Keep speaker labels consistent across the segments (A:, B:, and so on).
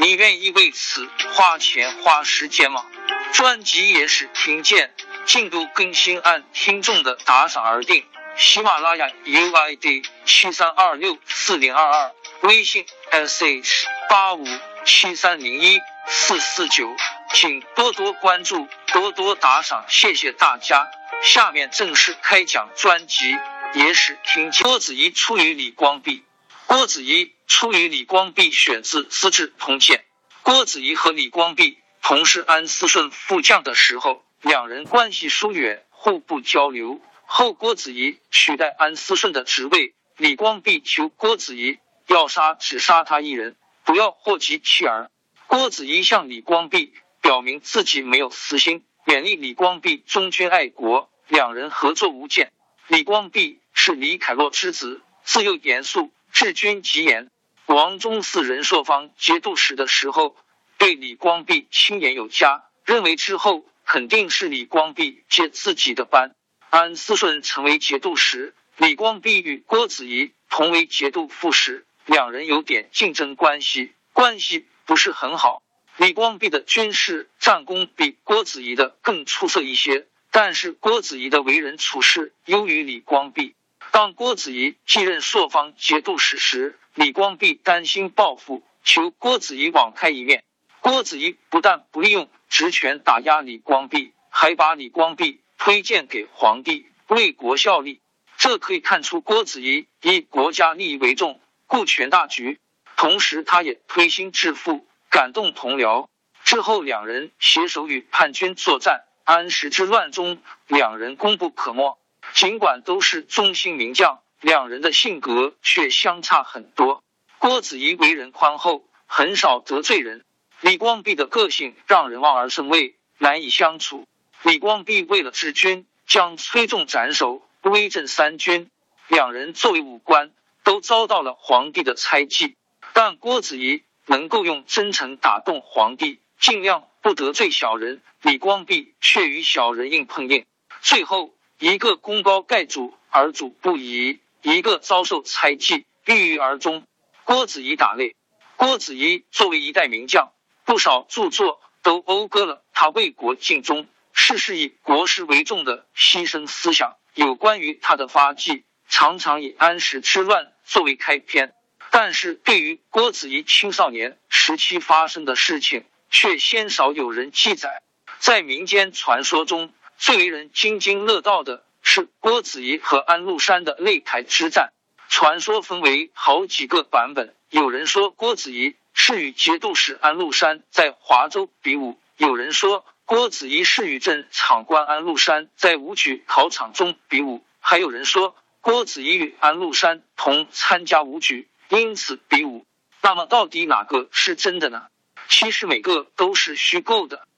A: 你愿意为此花钱花时间吗？专辑也是听见进度更新按听众的打赏而定。喜马拉雅 UID 七三二六四零二二，微信 sh 八五七三零一四四九，请多多关注，多多打赏，谢谢大家。下面正式开讲专辑，也是听见郭子仪出于李光弼。郭子仪出于李光弼，选自《资治通鉴》。郭子仪和李光弼同是安思顺副将的时候，两人关系疏远，互不交流。后郭子仪取代安思顺的职位，李光弼求郭子仪要杀只杀他一人，不要祸及妻儿。郭子仪向李光弼表明自己没有私心，勉励李光弼忠君爱国，两人合作无间。李光弼是李凯洛之子，自幼严肃。治军极严，王忠嗣任朔方节度使的时候，对李光弼亲言有加，认为之后肯定是李光弼接自己的班。安思顺成为节度使，李光弼与郭子仪同为节度副使，两人有点竞争关系，关系不是很好。李光弼的军事战功比郭子仪的更出色一些，但是郭子仪的为人处事优于李光弼。当郭子仪继任朔方节度使时，李光弼担心报复，求郭子仪网开一面。郭子仪不但不利用职权打压李光弼，还把李光弼推荐给皇帝，为国效力。这可以看出郭子仪以国家利益为重，顾全大局。同时，他也推心置腹，感动同僚。之后，两人携手与叛军作战，安史之乱中，两人功不可没。尽管都是忠心名将，两人的性格却相差很多。郭子仪为人宽厚，很少得罪人；李光弼的个性让人望而生畏，难以相处。李光弼为了治军，将崔仲斩首，威震三军。两人作为武官，都遭到了皇帝的猜忌。但郭子仪能够用真诚打动皇帝，尽量不得罪小人；李光弼却与小人硬碰硬，最后。一个功高盖主而主不疑，一个遭受猜忌郁郁而终。郭子仪打擂。郭子仪作为一代名将，不少著作都讴歌了他为国尽忠、事事以国事为重的牺牲思想。有关于他的发迹，常常以安史之乱作为开篇，但是对于郭子仪青少年时期发生的事情，却鲜少有人记载。在民间传说中。最为人津津乐道的是郭子仪和安禄山的擂台之战。传说分为好几个版本，有人说郭子仪是与节度使安禄山在华州比武，有人说郭子仪是与镇场官安禄山在武举考场中比武，还有人说郭子仪与安禄山同参加武举，因此比武。那么到底哪个是真的呢？其实每个都是虚构的。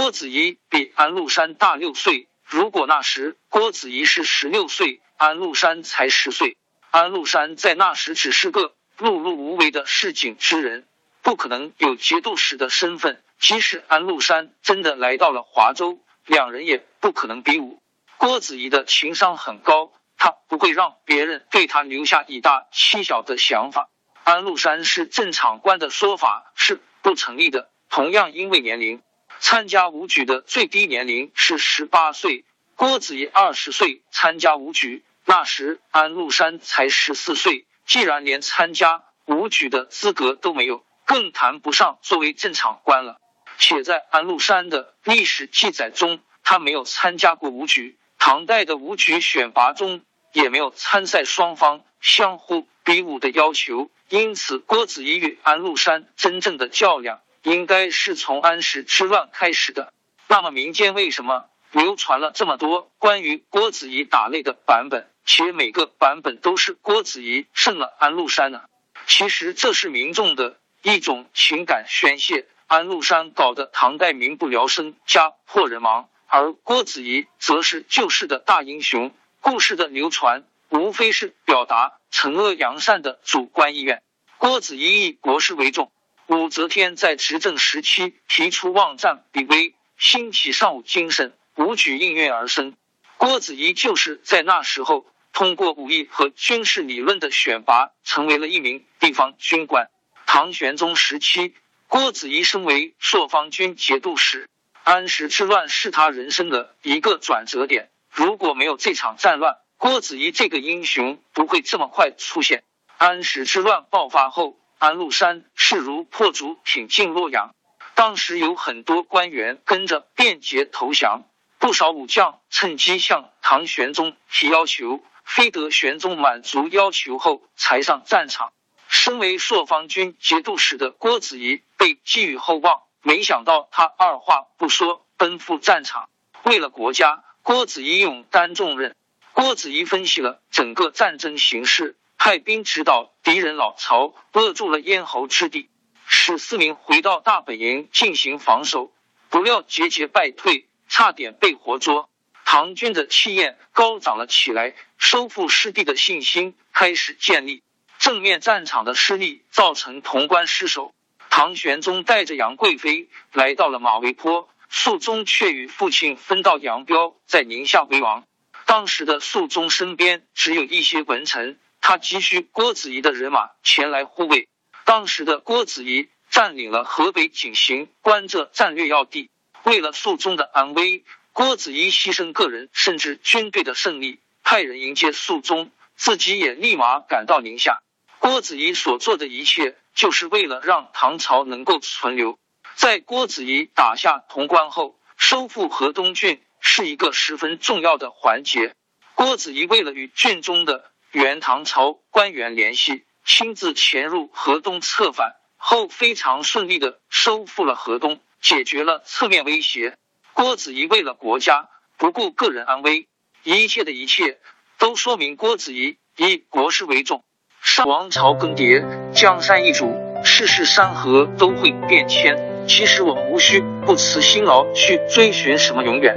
A: 郭子仪比安禄山大六岁。如果那时郭子仪是十六岁，安禄山才十岁，安禄山在那时只是个碌碌无为的市井之人，不可能有节度使的身份。即使安禄山真的来到了华州，两人也不可能比武。郭子仪的情商很高，他不会让别人对他留下以大欺小的想法。安禄山是正场官的说法是不成立的。同样，因为年龄。参加武举的最低年龄是十八岁，郭子仪二十岁参加武举，那时安禄山才十四岁。既然连参加武举的资格都没有，更谈不上作为正常官了。且在安禄山的历史记载中，他没有参加过武举，唐代的武举选拔中也没有参赛双方相互比武的要求。因此，郭子仪与安禄山真正的较量，应该是从安史之乱开始的。那么，民间为什么流传了这么多关于郭子仪打擂的版本，且每个版本都是郭子仪胜了安禄山呢？其实，这是民众的一种情感宣泄。安禄山搞得唐代民不聊生，家破人亡，而郭子仪则是救世的大英雄。故事的流传，无非是表达。惩恶扬善的主观意愿。郭子仪以国事为重。武则天在执政时期提出望战必威，兴起尚武精神，武举应运而生。郭子仪就是在那时候通过武艺和军事理论的选拔，成为了一名地方军官。唐玄宗时期，郭子仪升为朔方军节度使。安史之乱是他人生的一个转折点。如果没有这场战乱，郭子仪这个英雄不会这么快出现。安史之乱爆发后，安禄山势如破竹挺进洛阳。当时有很多官员跟着便捷投降，不少武将趁机向唐玄宗提要求，非得玄宗满足要求后才上战场。身为朔方军节度使的郭子仪被寄予厚望，没想到他二话不说奔赴战场。为了国家，郭子仪勇担重任。郭子仪分析了整个战争形势，派兵直捣敌人老巢，扼住了咽喉之地，使四明回到大本营进行防守。不料节节败退，差点被活捉。唐军的气焰高涨了起来，收复失地的信心开始建立。正面战场的失利造成潼关失守，唐玄宗带着杨贵妃来到了马嵬坡，肃宗却与父亲分道扬镳，在宁夏为王。当时的肃宗身边只有一些文臣，他急需郭子仪的人马前来护卫。当时的郭子仪占领了河北井陉、关这战略要地，为了肃宗的安危，郭子仪牺牲个人甚至军队的胜利，派人迎接肃宗，自己也立马赶到宁夏。郭子仪所做的一切，就是为了让唐朝能够存留。在郭子仪打下潼关后，收复河东郡。是一个十分重要的环节。郭子仪为了与郡中的原唐朝官员联系，亲自潜入河东策反，后非常顺利的收复了河东，解决了侧面威胁。郭子仪为了国家，不顾个人安危，一切的一切都说明郭子仪以国事为重。上王朝更迭，江山易主，世事山河都会变迁。其实我们无需不辞辛劳去追寻什么永远。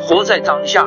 A: 活在当下，